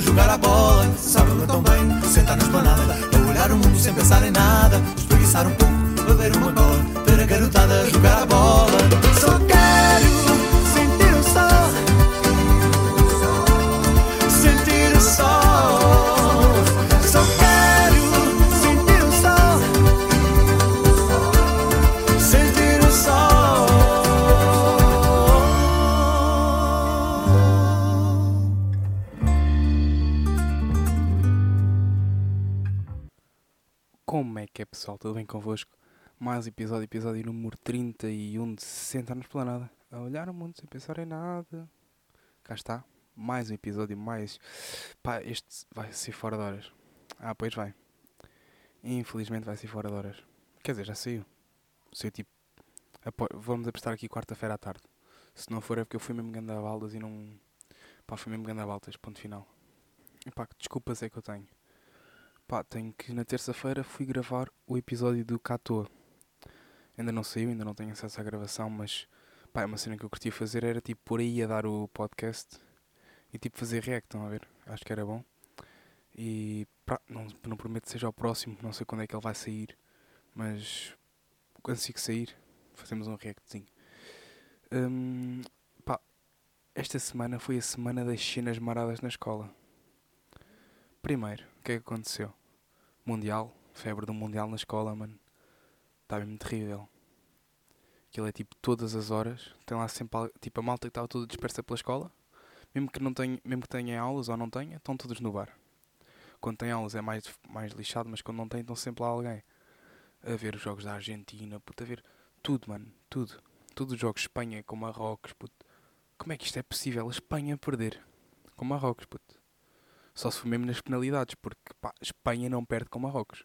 jogar a bola. Sábado tão bem, sentar na esplanada, olhar o mundo sem pensar em nada. Espreguiçar um pouco, convosco? Mais episódio, episódio número 31 de 60 anos Esplanada. A olhar o mundo sem pensar em nada. Cá está. Mais um episódio, mais. Pá, este vai ser fora de horas. Ah, pois vai. Infelizmente vai ser fora de horas. Quer dizer, já saiu. Saiu tipo. Vamos apostar aqui quarta-feira à tarde. Se não for é porque eu fui mesmo ganda baldas e não. Pá, fui mesmo ganda baldas, ponto final. E pá, que desculpas é que eu tenho. Pá, tenho que na terça-feira fui gravar o episódio do Catoa. Ainda não saiu, ainda não tenho acesso à gravação, mas pá, uma cena que eu curtia fazer era tipo por aí a dar o podcast e tipo fazer react, estão a ver? Acho que era bom. E pá, não, não prometo que seja o próximo, não sei quando é que ele vai sair, mas antes que sair, fazemos um reactzinho. Hum, pá, esta semana foi a semana das cenas maradas na escola. Primeiro, o que é que aconteceu? Mundial, febre do Mundial na escola, mano. Está mesmo terrível. Aquilo é tipo todas as horas. Tem lá sempre tipo a malta que estava toda dispersa pela escola. Mesmo que não tenha, mesmo que tenha aulas ou não tenha, estão todos no bar. Quando tem aulas é mais, mais lixado, mas quando não tem, estão sempre lá alguém. A ver os jogos da Argentina, puto, a ver tudo, mano, tudo. Todos os jogos, Espanha com Marrocos, puto. Como é que isto é possível? A Espanha perder com Marrocos, puto. Só se for mesmo nas penalidades, porque pá, Espanha não perde com Marrocos.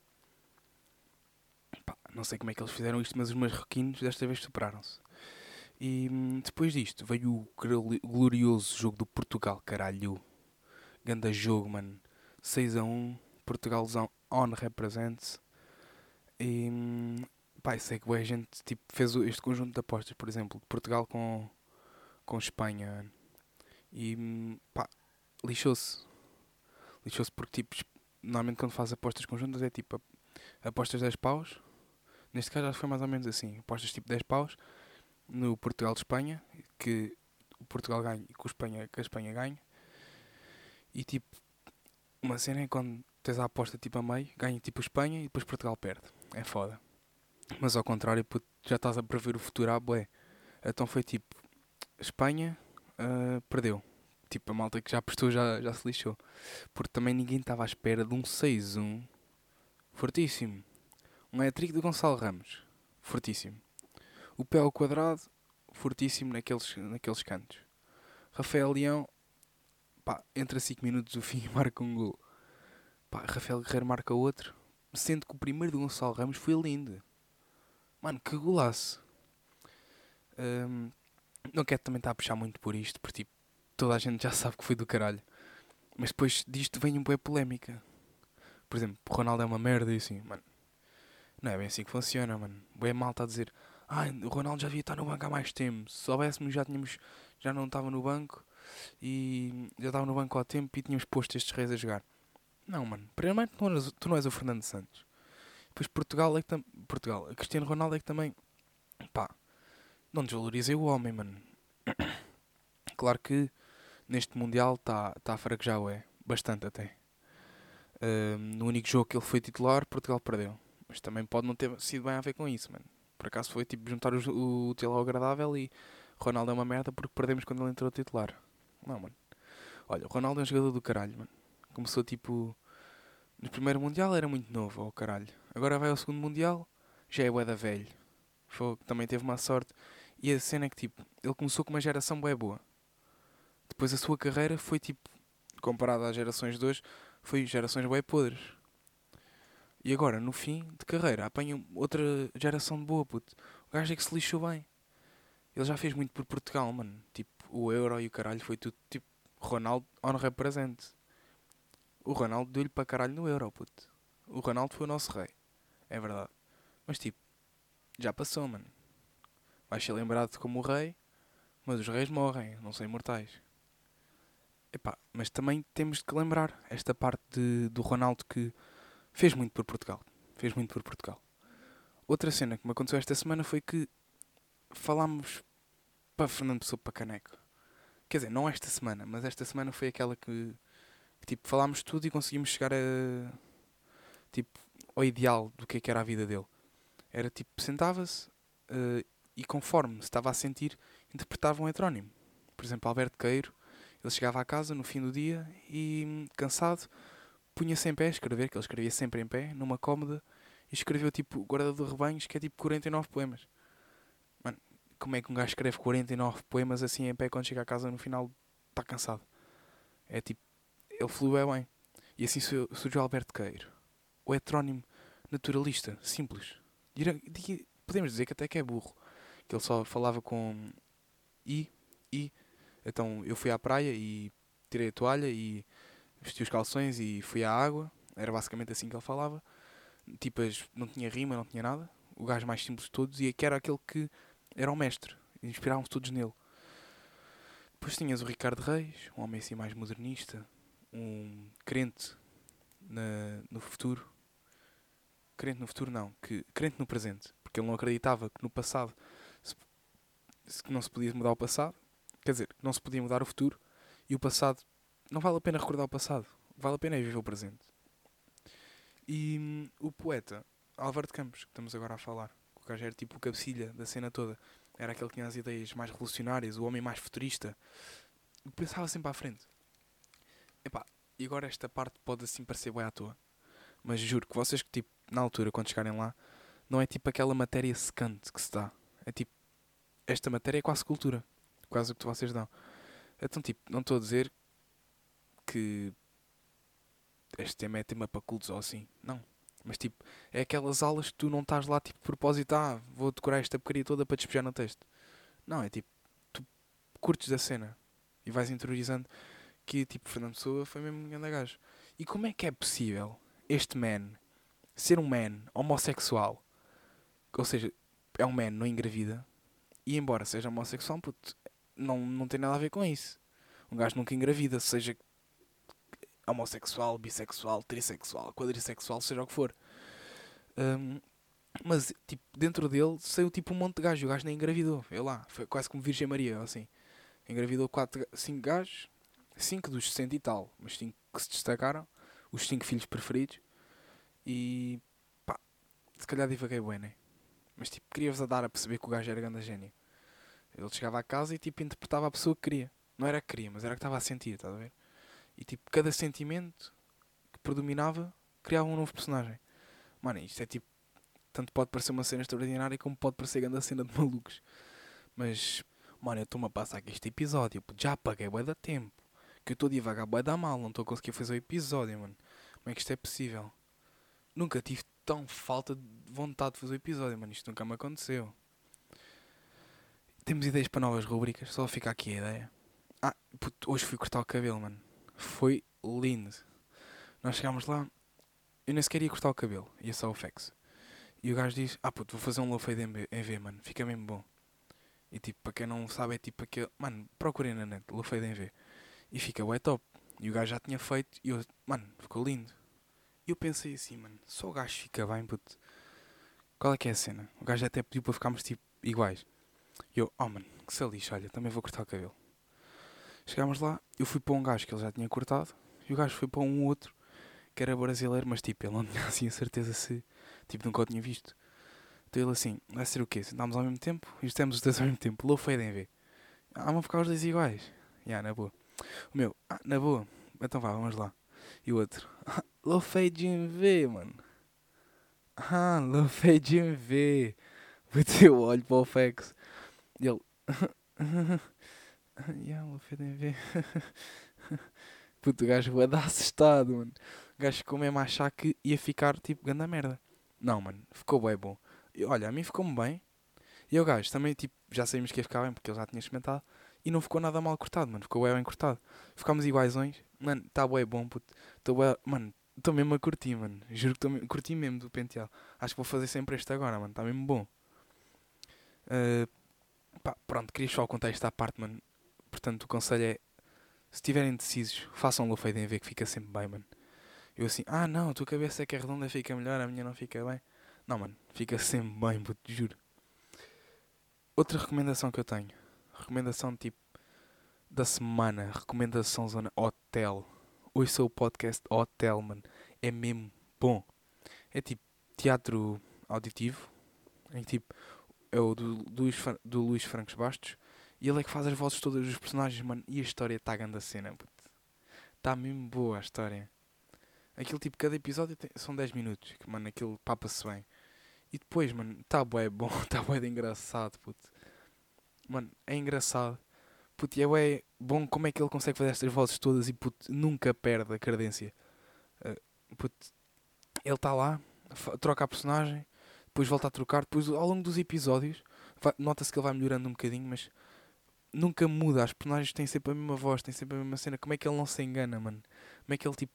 Pá, não sei como é que eles fizeram isto, mas os marroquinos desta vez superaram-se. E hum, depois disto veio o glorioso jogo do Portugal, caralho. Ganda jogo, mano. 6 a 1, Portugalzão on represents. E hum, pá, isso é que a gente tipo, fez este conjunto de apostas, por exemplo, de Portugal com, com Espanha. E hum, pá, lixou-se lixou-se porque tipo, normalmente quando faz apostas conjuntas é tipo apostas 10 paus. Neste caso já foi mais ou menos assim, apostas tipo 10 paus no Portugal de Espanha, que o Portugal ganha e que, Espanha, que a Espanha ganha. E tipo, uma cena é quando tens a aposta tipo a meio, ganha tipo a Espanha e depois Portugal perde. É foda. Mas ao contrário, já estás a prever o futuro à bué. Então foi tipo, Espanha ah, perdeu. Tipo, a malta que já apostou já, já se lixou. Porque também ninguém estava à espera de um 6-1 fortíssimo. Um hat-trick de Gonçalo Ramos, fortíssimo. O pé ao quadrado, fortíssimo naqueles, naqueles cantos. Rafael Leão, pá, entra 5 minutos do fim e marca um gol. Pá, Rafael Guerreiro marca outro, sendo que o primeiro de Gonçalo Ramos foi lindo. Mano, que golaço. Hum, não quero também estar a puxar muito por isto, porque tipo, toda a gente já sabe que foi do caralho. Mas depois disto vem um boa polémica. Por exemplo, o Ronaldo é uma merda e assim, mano. Não é bem assim que funciona, mano. Boa mal está a dizer, ai, o Ronaldo já devia estar no banco há mais tempo. Se soubéssemos já tínhamos, já não estava no banco e já estava no banco há tempo e tínhamos posto estes reis a jogar. Não, mano. Primeiro tu não és, tu não és o Fernando Santos. Depois Portugal é que tam... Portugal, Cristiano Ronaldo é que também, pá, não desvalorizei o homem, mano. Claro que neste Mundial está tá a fraquejar, é. Bastante até. No único jogo que ele foi titular, Portugal perdeu. Mas também pode não ter sido bem a ver com isso, mano. Por acaso foi tipo juntar o útil ao agradável e Ronaldo é uma merda porque perdemos quando ele entrou titular. Não, mano. Olha, o Ronaldo é um jogador do caralho, mano. Começou tipo. No primeiro Mundial era muito novo, oh caralho. Agora vai ao segundo Mundial, já é bué da velho. Foi, também teve uma sorte. E a cena é que tipo, ele começou com uma geração bué boa. Depois a sua carreira foi tipo, comparada às gerações de hoje, foi gerações bué podres. E agora, no fim de carreira, apanha outra geração de boa, puto. O gajo é que se lixou bem. Ele já fez muito por Portugal, mano. Tipo, o Euro e o caralho foi tudo, tipo, Ronaldo on represent. O Ronaldo deu-lhe para caralho no Euro, puto. O Ronaldo foi o nosso rei. É verdade. Mas tipo, já passou, mano. Vais ser lembrado como o rei, mas os reis morrem, não são imortais. Epá, mas também temos de lembrar esta parte de, do Ronaldo que fez muito por Portugal. Fez muito por Portugal. Outra cena que me aconteceu esta semana foi que falámos para Fernando Pessoa para Caneco. Quer dizer, não esta semana, mas esta semana foi aquela que, que tipo, falámos tudo e conseguimos chegar a tipo, ao ideal do que, é que era a vida dele. Era tipo, sentava-se uh, e conforme se estava a sentir, interpretava um heterónimo. Por exemplo, Alberto Queiro ele chegava à casa no fim do dia e, cansado, punha-se em pé a escrever, que ele escrevia sempre em pé, numa cómoda, e escreveu tipo Guarda de Rebanhos, que é tipo 49 poemas. Mano, como é que um gajo escreve 49 poemas assim em pé quando chega à casa no final está cansado? É tipo, ele fluiu bem. E assim surgiu Alberto Queiro, o heterónimo naturalista, simples. Podemos dizer que até que é burro, que ele só falava com I, I, então eu fui à praia e tirei a toalha e vesti os calções e fui à água. Era basicamente assim que ele falava. Tipas, não tinha rima, não tinha nada. O gajo mais simples de todos e que era aquele que era o mestre. Inspiravam-se todos nele. Depois tinhas o Ricardo Reis, um homem assim mais modernista, um crente na, no futuro. Crente no futuro não, que crente no presente, porque ele não acreditava que no passado se, que não se podia mudar o passado Quer dizer, não se podia mudar o futuro e o passado. Não vale a pena recordar o passado. Vale a pena viver o presente. E hum, o poeta Álvaro de Campos, que estamos agora a falar, o gajo era tipo o cabecilha da cena toda. Era aquele que tinha as ideias mais revolucionárias, o homem mais futurista. Pensava sempre à frente. Epá, e agora esta parte pode assim parecer bem à toa. Mas juro que vocês que tipo, na altura, quando chegarem lá, não é tipo aquela matéria secante que se dá. É tipo, esta matéria é quase cultura quase o que vocês dão. Então, tipo, não estou a dizer que este tema é tema para cultos ou assim. Não. Mas, tipo, é aquelas aulas que tu não estás lá, tipo, de propósito, ah, vou decorar esta porcaria toda para despejar no texto. Não, é tipo, tu curtes a cena e vais interiorizando que, tipo, Fernando Pessoa foi mesmo um grande gajo. E como é que é possível este man ser um man homossexual? Ou seja, é um man, não engravida. E embora seja homossexual, puto, não, não tem nada a ver com isso. Um gajo nunca engravida, seja homossexual, bissexual, trissexual, quadrissexual, seja o que for. Um, mas, tipo, dentro dele saiu tipo um monte de gajos. O gajo nem engravidou. É lá, foi quase como Virgem Maria, assim. Engravidou 5 gajos, 5 dos 60 e tal, mas 5 que se destacaram. Os 5 filhos preferidos. E pá, se calhar divaguei bem, né? Mas tipo, queria-vos a dar a perceber que o gajo era grande gênio. Ele chegava a casa e tipo interpretava a pessoa que queria. Não era que queria, mas era que estava a sentir, estás a ver? E tipo, cada sentimento que predominava criava um novo personagem. Mano, isto é tipo. Tanto pode parecer uma cena extraordinária como pode parecer grande cena de malucos. Mas, mano, eu estou-me a passar aqui este episódio. Já apaguei bué da tempo. Que eu estou devagar bué da mal. Não estou a conseguir fazer o episódio, mano. Como é que isto é possível? Nunca tive tão falta de vontade de fazer o episódio, mano. Isto nunca me aconteceu. Temos ideias para novas rubricas, só fica aqui a ideia. Ah, puto, hoje fui cortar o cabelo, mano. Foi lindo. Nós chegámos lá, eu nem sequer ia cortar o cabelo, ia só o fax. E o gajo diz: Ah, puto, vou fazer um low fade em V, mano, fica mesmo bom. E tipo, para quem não sabe, é tipo aquele. Mano, procurem na net, low fade em V. E fica ué top. E o gajo já tinha feito, e eu, mano, ficou lindo. E eu pensei assim, mano, só o gajo fica bem, puto. Qual é que é a cena? O gajo até pediu para ficarmos tipo iguais. E eu, oh mano, que se lixa, olha, também vou cortar o cabelo. Chegámos lá, eu fui para um gajo que ele já tinha cortado, e o gajo foi para um outro que era brasileiro, mas tipo, ele não tinha assim a certeza se, tipo, nunca o tinha visto. Então ele assim, vai ser o quê? Sentámos ao mesmo tempo e estamos os dois ao mesmo tempo. Low fade em V. Ah, vão ficar os dois iguais. Já, yeah, na boa. O meu, ah, na boa. Então vá, vamos lá. E o outro, ah, low fade em V, mano. Ah, low fade em V. Bateu o olho para o Fex. E ele. yeah, o FDV. Puto, o gajo vai dar assustado, mano. O gajo ficou mesmo a achar que ia ficar tipo ganda merda. Não, mano, ficou bem bom. E, olha, a mim ficou-me bem. E o gajo também, tipo, já sabíamos que ia ficar bem porque ele já tinha experimentado. E não ficou nada mal cortado, mano. Ficou bem, bem cortado. Ficámos iguaisões. Mano, tá bem bom, puto. Tô bem... Mano, estou mesmo a curtir, mano. Juro que tô... curti mesmo do penteado. Acho que vou fazer sempre este agora, mano. Está mesmo bom. Uh, pá, pronto, queria só contar esta parte, mano. Portanto, o conselho é Se estiverem indecisos, façam o fade em ver que fica sempre bem, mano. Eu assim, ah não, a tua cabeça é que é redonda, fica melhor, a minha não fica bem. Não, mano, fica sempre bem, puto, juro. Outra recomendação que eu tenho. Recomendação tipo da semana. Recomendação zona hotel. Hoje sou o podcast Hotel, mano. É mesmo bom. É tipo teatro auditivo. Em tipo, é o do, do, Luís, do Luís Francos Bastos. E ele é que faz as vozes todas dos personagens, mano. E a história está grande a cena. Está mesmo boa a história. Aquilo tipo, cada episódio tem- são 10 minutos. Que, mano, aquilo papa-se bem. E depois, mano, está bué bom. Está bué de engraçado, puto. Mano, é engraçado. Puto, e é bué bom como é que ele consegue fazer estas vozes todas e puto, nunca perde a cadência. Uh, puto, ele está lá, troca a personagem, depois volta a trocar, depois ao longo dos episódios nota-se que ele vai melhorando um bocadinho, mas nunca muda. As personagens têm sempre a mesma voz, têm sempre a mesma cena. Como é que ele não se engana, mano? Como é que ele tipo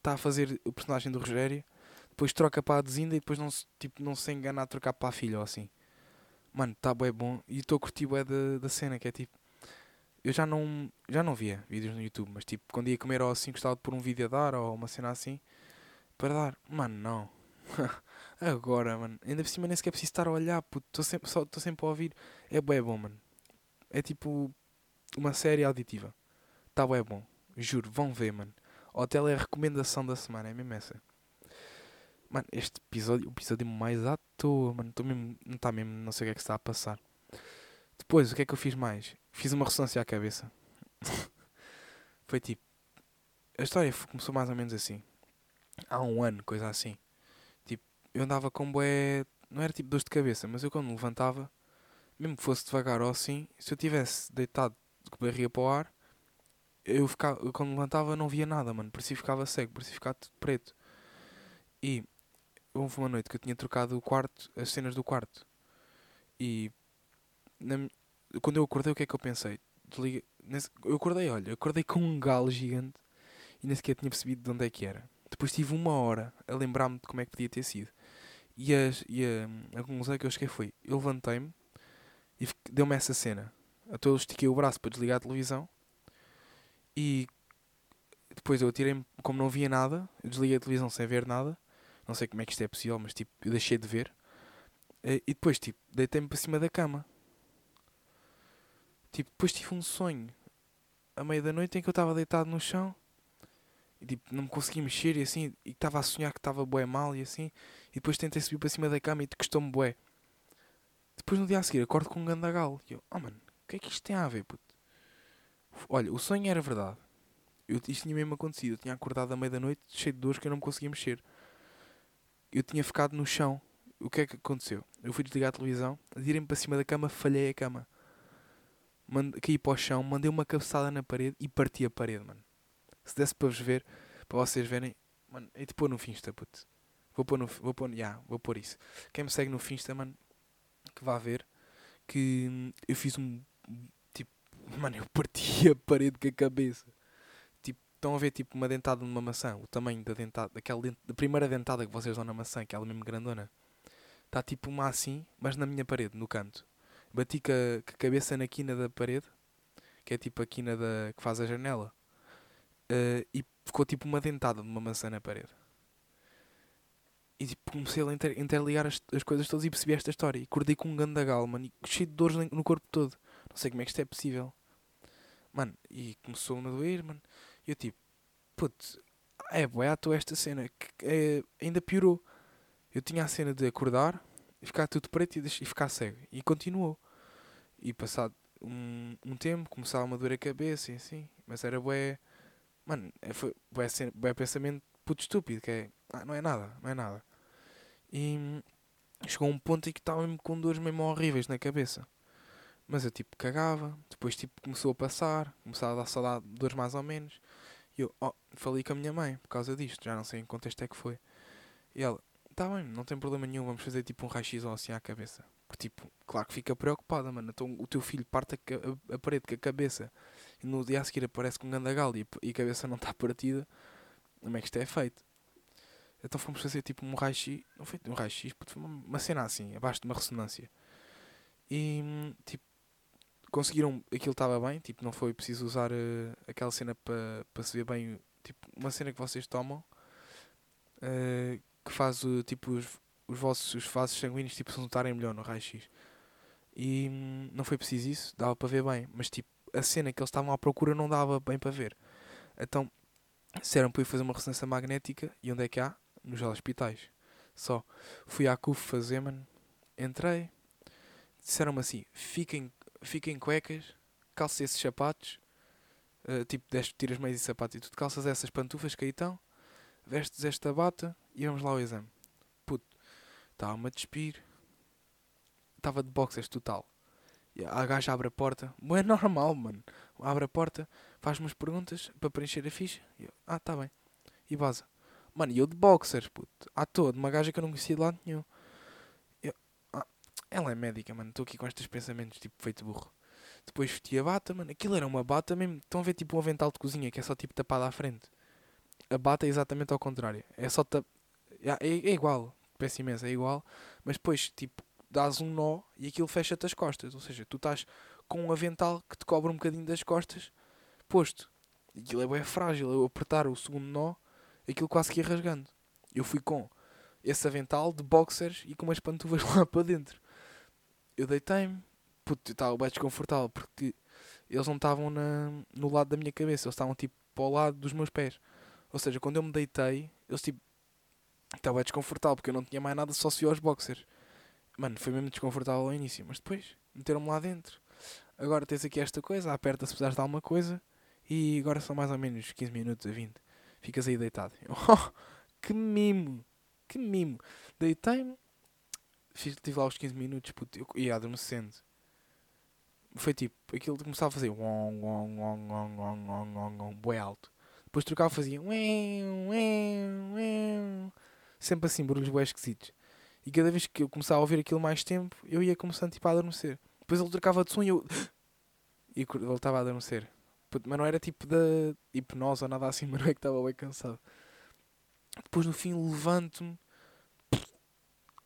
está a fazer o personagem do Rogério, depois troca para a Desinda e depois não se, tipo, não se engana a trocar para a filha ou assim. Mano, está bué bom e estou a curtir bué da, da cena, que é tipo. Eu já não, já não via vídeos no YouTube, mas tipo, quando ia comer ou assim, gostava de pôr um vídeo a dar ou uma cena assim, para dar. Mano, não. Agora, mano. Ainda por cima nem sequer preciso estar a olhar, puto. Estou sempre, só- sempre a ouvir. É bué bom, mano. É tipo uma série auditiva. Tá bué bom. Juro, vão ver, mano. Hotel é a recomendação da semana, é mesmo essa. Mano, este episódio, o episódio mais à toa, mano. Tô mesmo, não está mesmo, não sei o que é que está a passar. Depois, o que é que eu fiz mais? Fiz uma ressonância à cabeça. Foi tipo. A história começou mais ou menos assim. Há um ano, coisa assim. Eu andava com bué. Não era tipo dor de cabeça, mas eu quando me levantava, mesmo que fosse devagar ou assim, se eu tivesse deitado a barriga para o ar, eu, ficava, eu quando levantava não via nada, mano. Parecia que ficava cego, parecia ficar tudo preto. E houve uma noite que eu tinha trocado o quarto, as cenas do quarto. E na quando eu acordei, o que é que eu pensei? Desliguei, nesse- eu acordei, olha, acordei com um galo gigante e nem sequer tinha percebido de onde é que era. Depois tive uma hora a lembrar-me de como é que podia ter sido. E, as, e a, a conclusão que eu cheguei foi: eu levantei-me e deu-me essa cena. Então eu estiquei o braço para desligar a televisão e depois eu atirei-me, como não via nada, eu desliguei a televisão sem ver nada. Não sei como é que isto é possível, mas tipo, eu deixei de ver. Eh, E depois, tipo, deitei-me para cima da cama. Tipo, depois tive um sonho à meia da noite em que eu estava deitado no chão e tipo, não me conseguia mexer e assim, e estava a sonhar que estava bué mal e assim, e depois tentei subir para cima da cama e custou-me bué. Depois no dia a seguir acordo com um gandagal e eu, oh mano, o que é que isto tem a ver, puto? Olha, o sonho era verdade. Eu, isto tinha mesmo acontecido, eu tinha acordado à meia da noite cheio de dores que eu não me conseguia mexer. Eu tinha ficado no chão. O que é que aconteceu? Eu fui desligar a televisão, atirei-me para cima da cama, falhei a cama. Caí para o chão, mandei uma cabeçada na parede e parti a parede, mano. Se desse para vos ver, para vocês verem, mano, e te pôr no Finsta, puto. Vou pôr no, vou pôr, yeah, vou pôr isso. Quem me segue no Finsta, mano, que vá ver, que eu fiz um, tipo, mano, eu parti a parede com a cabeça. Tipo, estão a ver, tipo, uma dentada numa maçã, o tamanho da dentada, daquela dent, da primeira dentada que vocês dão na maçã, aquela mesmo grandona. Está tipo uma assim, mas na minha parede, no canto. Bati com a, com a cabeça na quina da parede, que é tipo a quina da, que faz a janela. Eh, e ficou tipo uma dentada de uma maçã na parede. E tipo, comecei a inter- interligar as, as coisas todas e percebi esta história. E acordei com um gandagal, mano, e cheio de dores no corpo todo. Não sei como é que isto é possível. Mano, e começou-me a doer, mano. E eu tipo, putz, é boé à toa esta cena. Que, é, ainda piorou. Eu tinha a cena de acordar e ficar tudo preto e, e ficar cego. E continuou. E passado um, um tempo começava a doer a cabeça e assim. Mas era bué. Mano, é, foi cena, bué pensamento puto estúpido. Que é. Ah, não é nada, não é nada. E chegou um ponto em que estava mesmo com dores mesmo horríveis na cabeça. Mas eu tipo cagava. Depois tipo começou a passar. Começava a dar saudade, dores mais ou menos. E eu, oh, falei com a minha mãe por causa disto. Já não sei em que contexto é que foi. E ela, tá bem, não tem problema nenhum, vamos fazer tipo um raio-x ou assim à cabeça. Porque, tipo, claro que fica preocupada, mano. Então o teu filho parte a, a- a parede com a cabeça e no dia a seguir aparece com um gandagal e, e a cabeça não está partida. Como é que isto é feito? Então fomos fazer tipo um raio-x, não foi um raio-x, foi uma, cena assim, abaixo de uma ressonância. E, hum, tipo, conseguiram, aquilo estava bem, tipo, não foi preciso usar uh, aquela cena para pa se ver bem, tipo, uma cena que vocês tomam uh, que faz uh, tipo os, os vossos os vasos sanguíneos tipo, se notarem melhor no raio-x. E hum, não foi preciso isso, dava para ver bem, mas tipo, a cena que eles estavam à procura não dava bem para ver. Então, disseram para ir fazer uma ressonância magnética e onde é que há? Nos hospitais. Só. Fui à CUF fazer, mano. Entrei. Disseram-me assim: fiquem, fiquem cuecas, calça esses sapatos. Uh, tipo, deste, tiras meios e sapatos e tudo. Calças essas pantufas que aí estão. Vestes esta bata e vamos lá ao exame. Puto, estava-me a despir. Estava de boxers total. E a gaja abre a porta. É normal, mano. Abre a porta, faz umas perguntas para preencher a ficha. Eu, ah, tá bem. E vaza. Mano, e eu de boxers, puto. À toa, de uma gaja que eu não conhecia de lado nenhum. Eu, ah, ela é médica, mano. Estou aqui com estes pensamentos, tipo, feito burro. Depois vesti a bata, mano. Aquilo era uma bata mesmo. Estão a ver, tipo, um avental de cozinha que é só, tipo, tapado à frente. A bata é exatamente ao contrário. É só tap... é, é igual. Peço imenso, é igual. Mas depois, tipo, dás um nó e aquilo fecha-te as costas. Ou seja, tu estás com um avental que te cobre um bocadinho das costas posto. Aquilo é bem frágil. Eu apertar o segundo nó, aquilo quase que ia rasgando. Eu fui com esse avental de boxers e com umas pantufas lá para dentro. Eu deitei-me, puto, estava bem desconfortável porque eles não estavam no lado da minha cabeça, eles estavam tipo para o lado dos meus pés. Ou seja, quando eu me deitei, eles tipo. Estava desconfortável porque eu não tinha mais nada só se aos boxers. Mano, foi mesmo desconfortável ao início, mas depois meteram-me lá dentro. Agora tens aqui esta coisa, aperta se precisares de alguma coisa e agora são mais ou menos 15 minutos a 20. Ficas aí deitado. Oh, que mimo! Que mimo! Deitei-me, tive lá os 15 minutos puto, eu ia adormecendo. Foi tipo, aquilo começava a fazer wong, boi alto. Depois trocava fazia sempre assim, barulhos bem esquisitos. E cada vez que eu começava a ouvir aquilo mais tempo, eu ia começando tipo, a adormecer. Depois ele trocava de som e eu. E voltava a adormecer. Mas não era tipo da hipnose ou nada assim, mas não é que estava bem cansado. Depois no fim levanto-me.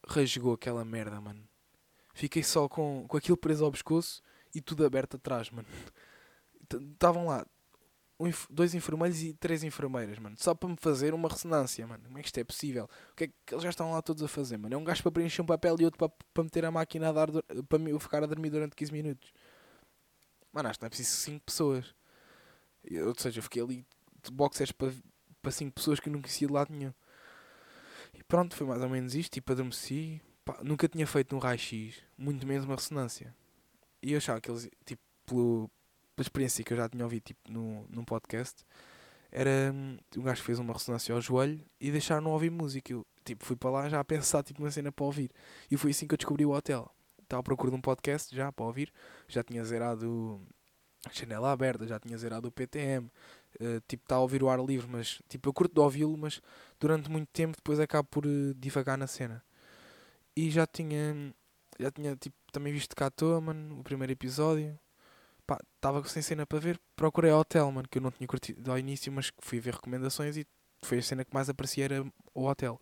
Rasgou aquela merda, mano. Fiquei só com, com aquilo preso ao pescoço e tudo aberto atrás, mano. Estavam lá um, dois enfermeiros e três enfermeiras, mano. Só para me fazer uma ressonância, mano. Como é que isto é possível? O que é que eles já estão lá todos a fazer, mano? É um gajo para preencher um papel e outro para, para meter a máquina a dar para eu ficar a dormir durante 15 minutos. Mano, acho que não é preciso 5 pessoas. Ou seja, eu fiquei ali de boxers para, para 5 pessoas que eu não conhecia de lado nenhum. E pronto, foi mais ou menos isto. Tipo, adormeci. Pá, nunca tinha feito um raio-x, muito menos uma ressonância. E eu achava que eles, tipo, pelo, pela experiência que eu já tinha ouvido tipo, no, num podcast, era hum, um gajo que fez uma ressonância ao joelho e deixaram-no ouvir música. Eu tipo, fui para lá já a pensar tipo, uma cena para ouvir. E foi assim que eu descobri o hotel. Estava à procura de um podcast já para ouvir. Já tinha zerado janela aberta, já tinha zerado o PTM. Uh, tipo, está a ouvir o ar livre, mas tipo, eu curto de ouvi-lo, mas durante muito tempo depois acabo por uh, divagar na cena. E já tinha, já tinha tipo, também visto cá à toa, mano, o primeiro episódio pá, estava sem cena para ver, procurei hotel, mano, que eu não tinha curtido ao início, mas fui ver recomendações e foi a cena que mais aparecia era o hotel.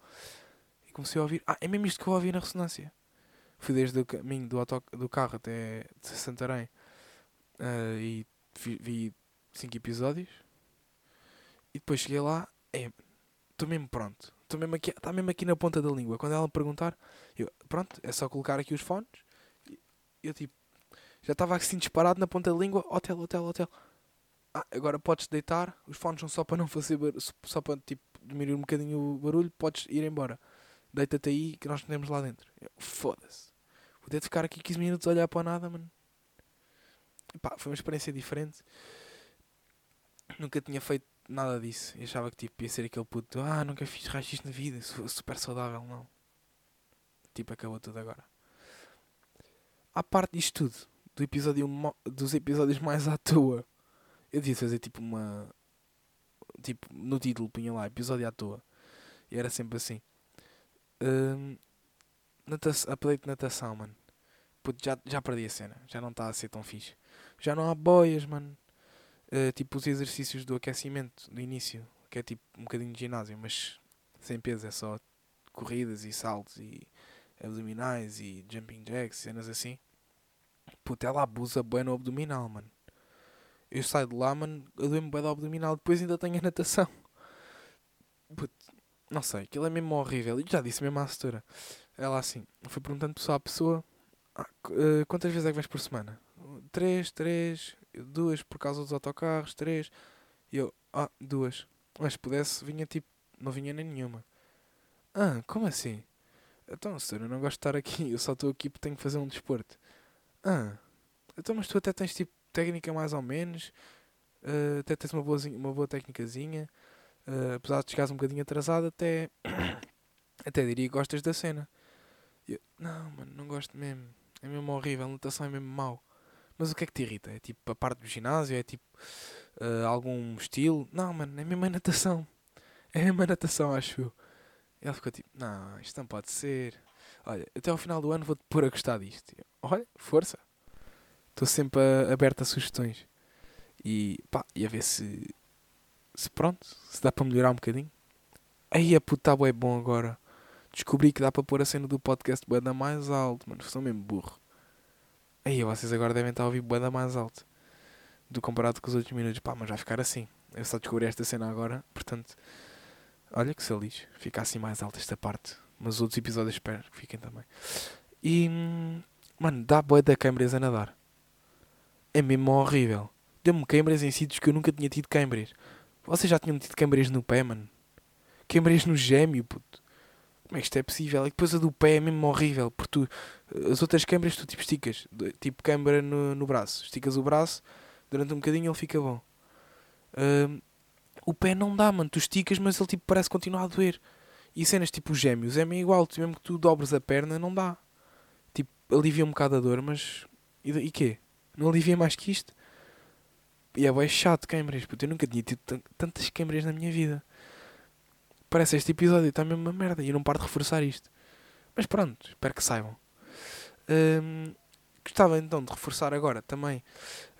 E comecei a ouvir, ah, é mesmo isto que eu ouvi na ressonância. Fui desde o caminho do, auto, do carro até Santarém uh, e vi, vi cinco episódios. E depois cheguei lá, é, estou mesmo pronto. Estou mesmo aqui, está mesmo aqui na ponta da língua. Quando ela me perguntar, eu, pronto, é só colocar aqui os fones. Eu tipo, já estava assim disparado na ponta da língua. Hotel, hotel, hotel. Ah, agora podes deitar. Os fones são só para não fazer só para tipo diminuir um bocadinho o barulho. Podes ir embora. Deita-te aí que nós temos lá dentro. Foda-se. Vou ter de ficar aqui 15 minutos a olhar para nada, mano. Pá, foi uma experiência diferente. Nunca tinha feito nada disso. Eu achava que tipo, ia ser aquele puto. Ah, nunca fiz raio na vida. Super saudável, não. Tipo, acabou tudo agora. À parte disto tudo, do episódio dos episódios mais à toa. Eu devia fazer tipo uma. Tipo, no título punha lá, episódio à toa. E era sempre assim. Um, natação, apelido de natação, mano. Puto, já, já perdi a cena. Já não está a ser tão fixe. Já não há boias, mano. Uh, tipo os exercícios do aquecimento, do início. Que é tipo um bocadinho de ginásio, mas sem peso. É só corridas e saltos e abdominais e jumping jacks, cenas assim puto, ela abusa bem no abdominal, mano. Eu saio de lá, mano, eu dou-me bem do abdominal, depois ainda tenho a natação. Puto, não sei, aquilo é mesmo horrível. E já disse mesmo à setora. Ela assim, foi perguntando pessoa a pessoa, ah, eh, quantas vezes é que vais por semana? Três, três, duas por causa dos autocarros, três. E eu, ah, duas. Mas se pudesse, vinha tipo, não vinha nem nenhuma. Ah, como assim? Então, senhor, eu não gosto de estar aqui, eu só estou aqui porque tenho que fazer um desporto. Ah, então, mas tu até tens tipo técnica mais ou menos, eh, até tens uma, boazinha, uma boa técnicazinha, eh, apesar de chegares um bocadinho atrasado, até, até diria que gostas da cena. Eu, não, mano, não gosto mesmo, é mesmo horrível, a natação é mesmo mau. Mas o que é que te irrita? É tipo a parte do ginásio? É tipo eh, algum estilo? Não, mano, é mesmo a natação. É mesmo a natação, acho eu. E ela ficou tipo, não, isto não pode ser. Olha, até ao final do ano vou-te pôr a gostar disto. Eu, Olha, força. Estou sempre a- aberto a sugestões. E pá, e a ver se, se pronto, se dá para melhorar um bocadinho. Aí a puta é bom agora. Descobri que dá para pôr a cena do podcast banda mais alto, mano. Sou mesmo burro. Aí vocês agora devem estar a ouvir banda mais alto. Do comparado com os outros minutos. Pá, mas vai ficar assim. Eu só descobri esta cena agora, portanto. Olha que se lixo. Fica assim mais alta esta parte. Mas os outros episódios espero que fiquem também. E. Mano, dá boi da câimbras a nadar. É mesmo horrível. Deu-me câimbras em sítios que eu nunca tinha tido câimbras. Vocês já tinham tido câimbras no pé, mano? Câimbras no gêmeo, puto. Como é que isto é possível? E depois a do pé é mesmo horrível. Porque tu, as outras câimbras tu tipo esticas. Tipo câimbra no, no braço. Esticas o braço, durante um bocadinho ele fica bom. O pé não dá, mano. Tu esticas, mas ele tipo parece continuar a doer. E cenas tipo gêmeos, é meio igual. Tu, mesmo que tu dobres a perna, não dá. Tipo, alivia um bocado a dor, mas. E, e quê? Não alivia mais que isto? E é bem chato câimbras, puto. Eu nunca tinha tido tan- tantas câimbras na minha vida. Parece este episódio está mesmo uma merda e eu não paro de reforçar isto. Mas pronto, espero que saibam. Hum, gostava então de reforçar agora também.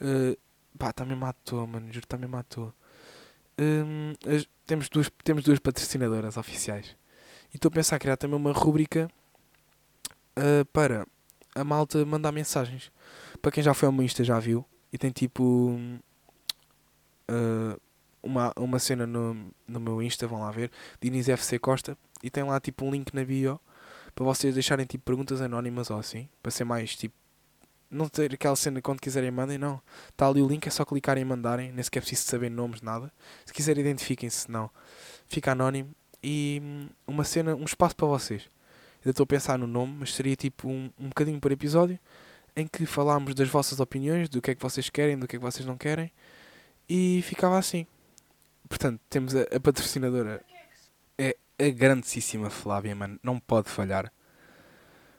Uh, pá, está mesmo à toa, mano. Juro, está mesmo à toa. Hum, as- temos, duas, temos duas patrocinadoras oficiais. E estou a pensar em criar também uma rúbrica uh, para a malta mandar mensagens. Para quem já foi ao meu Insta já viu. E tem tipo uh, uma, uma cena no, no meu Insta, vão lá ver. Diniz FC Costa. E tem lá tipo um link na bio para vocês deixarem tipo perguntas anónimas ou assim. Para ser mais tipo. Não ter aquela cena quando quiserem mandem, não. Está ali o link, é só clicarem e mandarem. Nem sequer é preciso saber nomes, nada. Se quiserem, identifiquem-se, não. Fica anónimo. E hum, uma cena, um espaço para vocês. Ainda estou a pensar no nome, mas seria tipo um, um bocadinho por episódio em que falámos das vossas opiniões, do que é que vocês querem, do que é que vocês não querem. E ficava assim. Portanto, temos a, a patrocinadora. É a grandíssima Flávia, mano. Não pode falhar.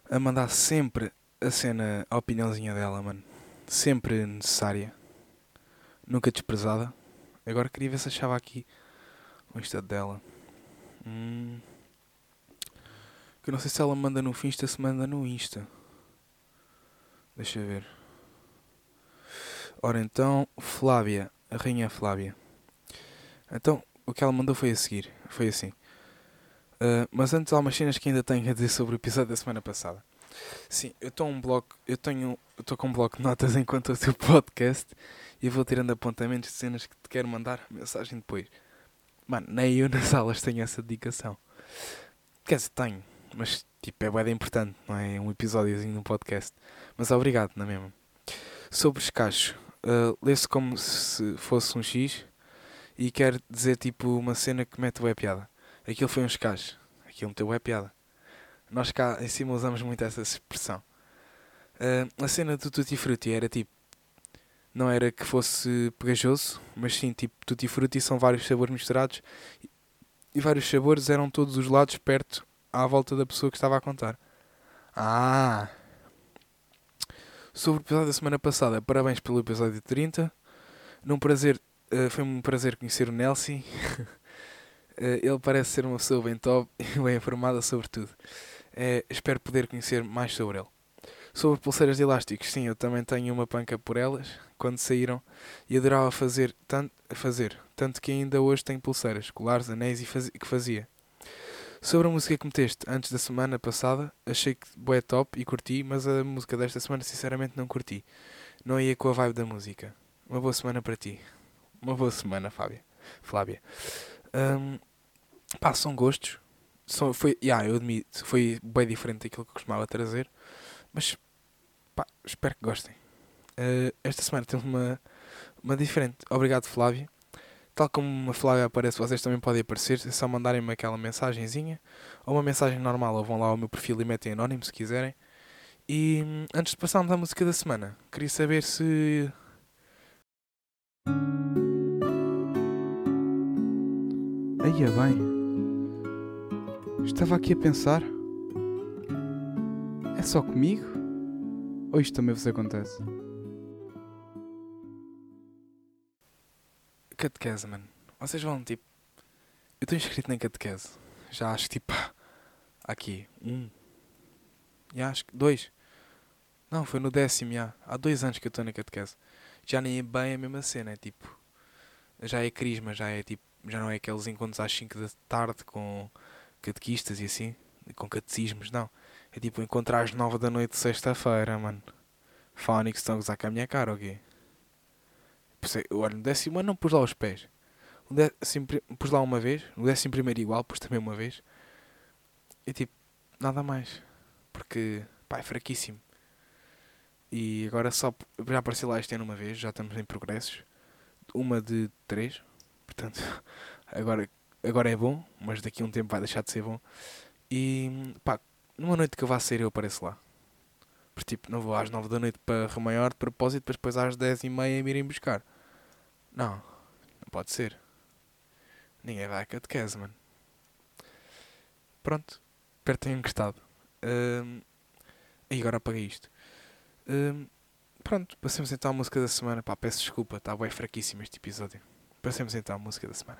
A mandar sempre a cena, a opiniãozinha dela, mano. Sempre necessária. Nunca desprezada. Agora queria ver se achava aqui o Insta dela. Hum. Que eu não sei se ela manda no Finsta, se manda no Insta. Deixa eu ver. Ora então, Flávia, a rainha Flávia. Então, o que ela mandou foi a seguir. Foi assim. Uh, mas antes há umas cenas que ainda tenho a dizer sobre o episódio da semana passada. Sim, eu estou um bloco, eu tenho, estou com um bloco de notas enquanto o teu podcast e vou tirando apontamentos de cenas que te quero mandar mensagem depois. Mano, nem eu nas aulas tenho essa dedicação. Quer dizer, tenho, mas tipo é bem importante, não é? Um episódiozinho no podcast. Mas obrigado, não é mesmo? Sobre escacho, uh, lê-se como se fosse um X e quer dizer tipo uma cena que mete bué piada. Aquilo foi um escacho, aquilo meteu bué piada. Nós cá em cima usamos muito essa expressão. Uh, a cena do Tutti Frutti era tipo, não era que fosse pegajoso, mas sim tipo Tutti Frutti são vários sabores misturados e vários sabores eram todos os lados perto à volta da pessoa que estava a contar. Ah! Sobre o episódio da semana passada, parabéns pelo episódio 30. Num prazer, uh, foi um prazer conhecer o Nelson. Uh, ele parece ser uma pessoa bem top e bem informada sobre tudo. Uh, espero poder conhecer mais sobre ele. Sobre pulseiras de elásticos, sim, eu também tenho uma panca por elas quando saíram e adorava fazer tanto, fazer, tanto que ainda hoje tenho pulseiras, colares, anéis e faz, que fazia. Sobre a música que meteste antes da semana passada, achei que é top e curti, mas a música desta semana sinceramente não curti. Não ia com a vibe da música. Uma boa semana para ti. Uma boa semana, Fábia. Flávia. Um, pá, são gostos. São, foi, yeah, eu admito, foi bem diferente daquilo que costumava trazer. Mas, pá, espero que gostem. Uh, esta semana temos uma, uma diferente. Obrigado, Flávia. Tal como uma Flávia aparece, vocês também podem aparecer. É só mandarem-me aquela mensagenzinha. Ou uma mensagem normal. Ou vão lá ao meu perfil e metem anónimo se quiserem. E hum, antes de passarmos à música da semana, queria saber se. Aí é bem. Estava aqui a pensar. É só comigo? Ou isto também vos acontece? Catequese, mano. Vocês vão tipo. Eu estou inscrito na catequese. Já acho tipo. Aqui. Um. Já acho que. Dois. Não, foi no décimo, já. Há dois anos que eu estou na catequese. Já nem é bem a mesma cena, é tipo. Já é crisma, já é tipo. Já não é aqueles encontros às 5 da tarde com catequistas e assim. Com catecismos, não. É tipo encontrar às 9 da noite sexta-feira, mano. Fónix estão a gozar com a minha cara, ok? Olha, no décimo ano não pus lá os pés. No décimo, pus lá uma vez. No décimo primeiro igual, pus também uma vez. E tipo, nada mais. Porque, pá, é fraquíssimo. E agora só. Já apareci lá este ano uma vez, já estamos em progressos. Uma de três. Portanto, agora, agora é bom, mas daqui a um tempo vai deixar de ser bom. E, pá, numa noite que eu vá sair eu apareço lá. Porque tipo, não vou às 9 da noite para Remaior de propósito, depois às 10 e meia me irem buscar. Não, não pode ser. Ninguém vai a catequese, mano. Pronto, espero que tenham gostado. Um, e agora apaguei isto. Um, pronto, passemos então à música da semana. Pá, peço desculpa, está bem fraquíssimo este episódio. Passemos então à música da semana.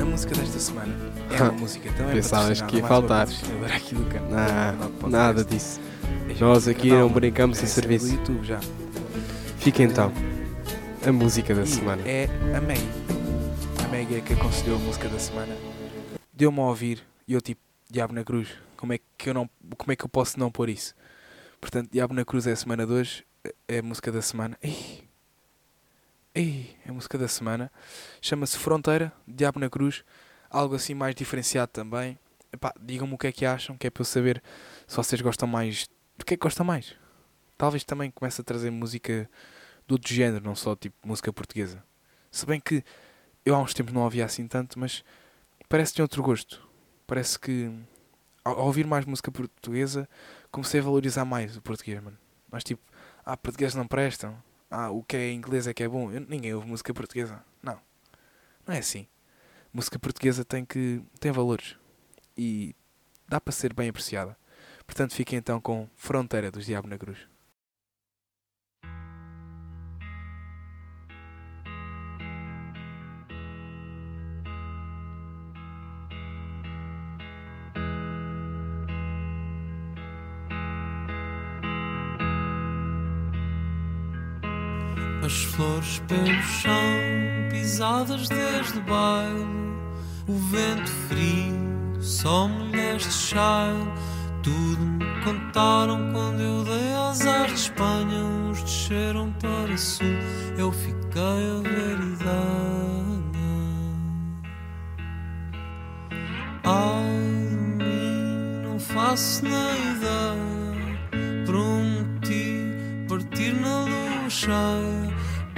A música desta semana é uma música também Pensavas que ia faltar. Aqui do. Não, nada disso. Nós aqui não brincamos em serviço. Do YouTube já. Fica então. A música da E semana. É a Meg. A Meg é que aconselhou a música da semana. Deu-me a ouvir e eu tipo, Diabo na Cruz. Como é que eu não, como é que eu posso não pôr isso? Portanto, Diabo na Cruz é a semana de hoje. É a música da semana. Ei, ei, é a música da semana. Chama-se Fronteira, Diabo na Cruz. Algo assim mais diferenciado também. Digam-me o que é que acham, que é para eu saber se vocês gostam mais. Do que é que gostam mais? Talvez também comece a trazer música de outro género, não só tipo música portuguesa. Se bem que eu há uns tempos não ouvia assim tanto, mas parece que tem outro gosto. Parece que ao ouvir mais música portuguesa comecei a valorizar mais o português, mano. Mas tipo, ah, portugueses não prestam. Ah, o que é inglês é que é bom. Eu- ninguém ouve música portuguesa. Não. Não é assim. Música portuguesa tem que tem valores e dá para ser bem apreciada. Portanto, fiquem então com Fronteira dos Diabo na Cruz. As flores pelo chão, pisadas desde o baile. O vento frio, só mulheres de chale. Tudo me contaram quando eu dei azar de Espanha. Uns desceram para sul, eu fiquei a ver idanha. Ai de mim, não faço nem ideia. Prometi partir na lua cheia.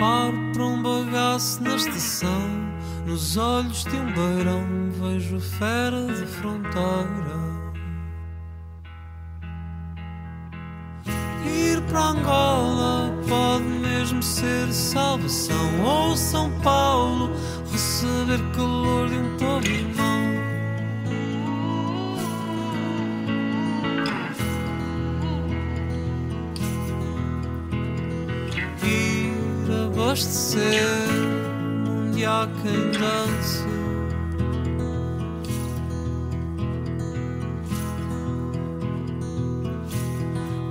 Paro para um bagaço na estação. Nos olhos de um beirão vejo fera de fronteira. Ir para Angola pode mesmo ser salvação. Ou São Paulo, receber calor de um povo irmão. Ir abastecer num dia quem.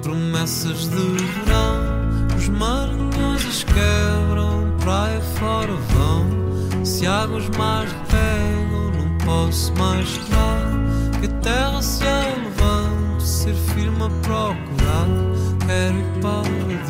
Promessas de verão, os maranhões as quebram, praia fora vão. Se águas mais pegam, não posso mais esperar que até anda-me a procurar, quero ir para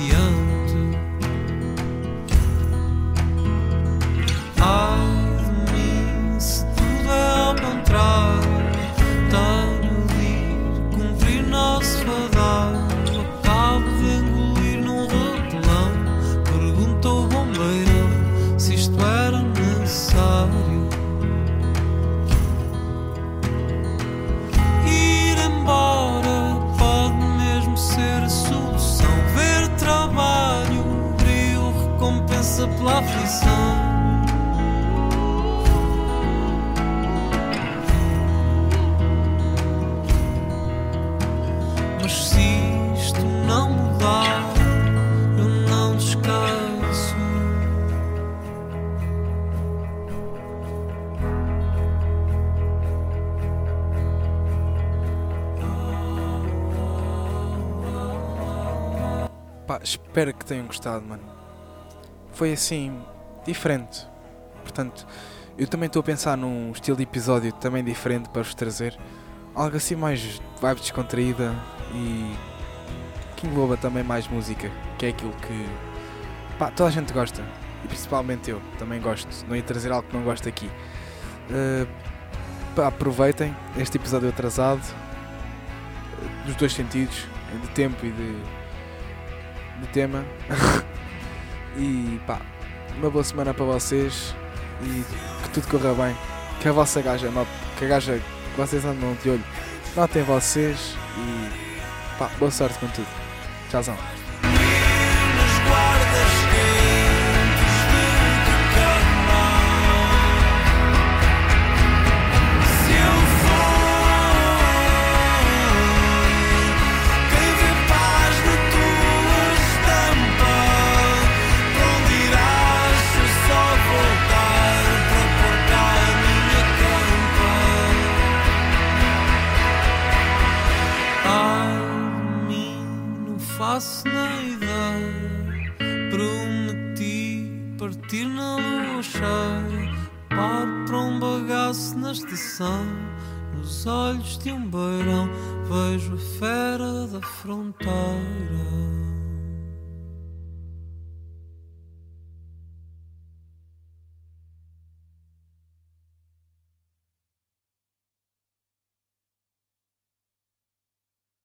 espero que tenham gostado, mano. Foi assim, diferente. Portanto, eu também estou a pensar num estilo de episódio também diferente para vos trazer. Algo assim mais vibe descontraída e que envolva também mais música, que é aquilo que pá, toda a gente gosta. E principalmente eu, também gosto. Não ia trazer algo que não gosto aqui. Uh, pá, aproveitem este episódio atrasado, eh, dos dois sentidos, de tempo e de, de tema. e pá, uma boa semana para vocês e que tudo corra bem. Que a vossa gaja, que a gaja que vocês andam de olho, notem vocês e pá, boa sorte com tudo. Tchauzão. Estação. Nos olhos de um beirão, vejo a fera da fronteira.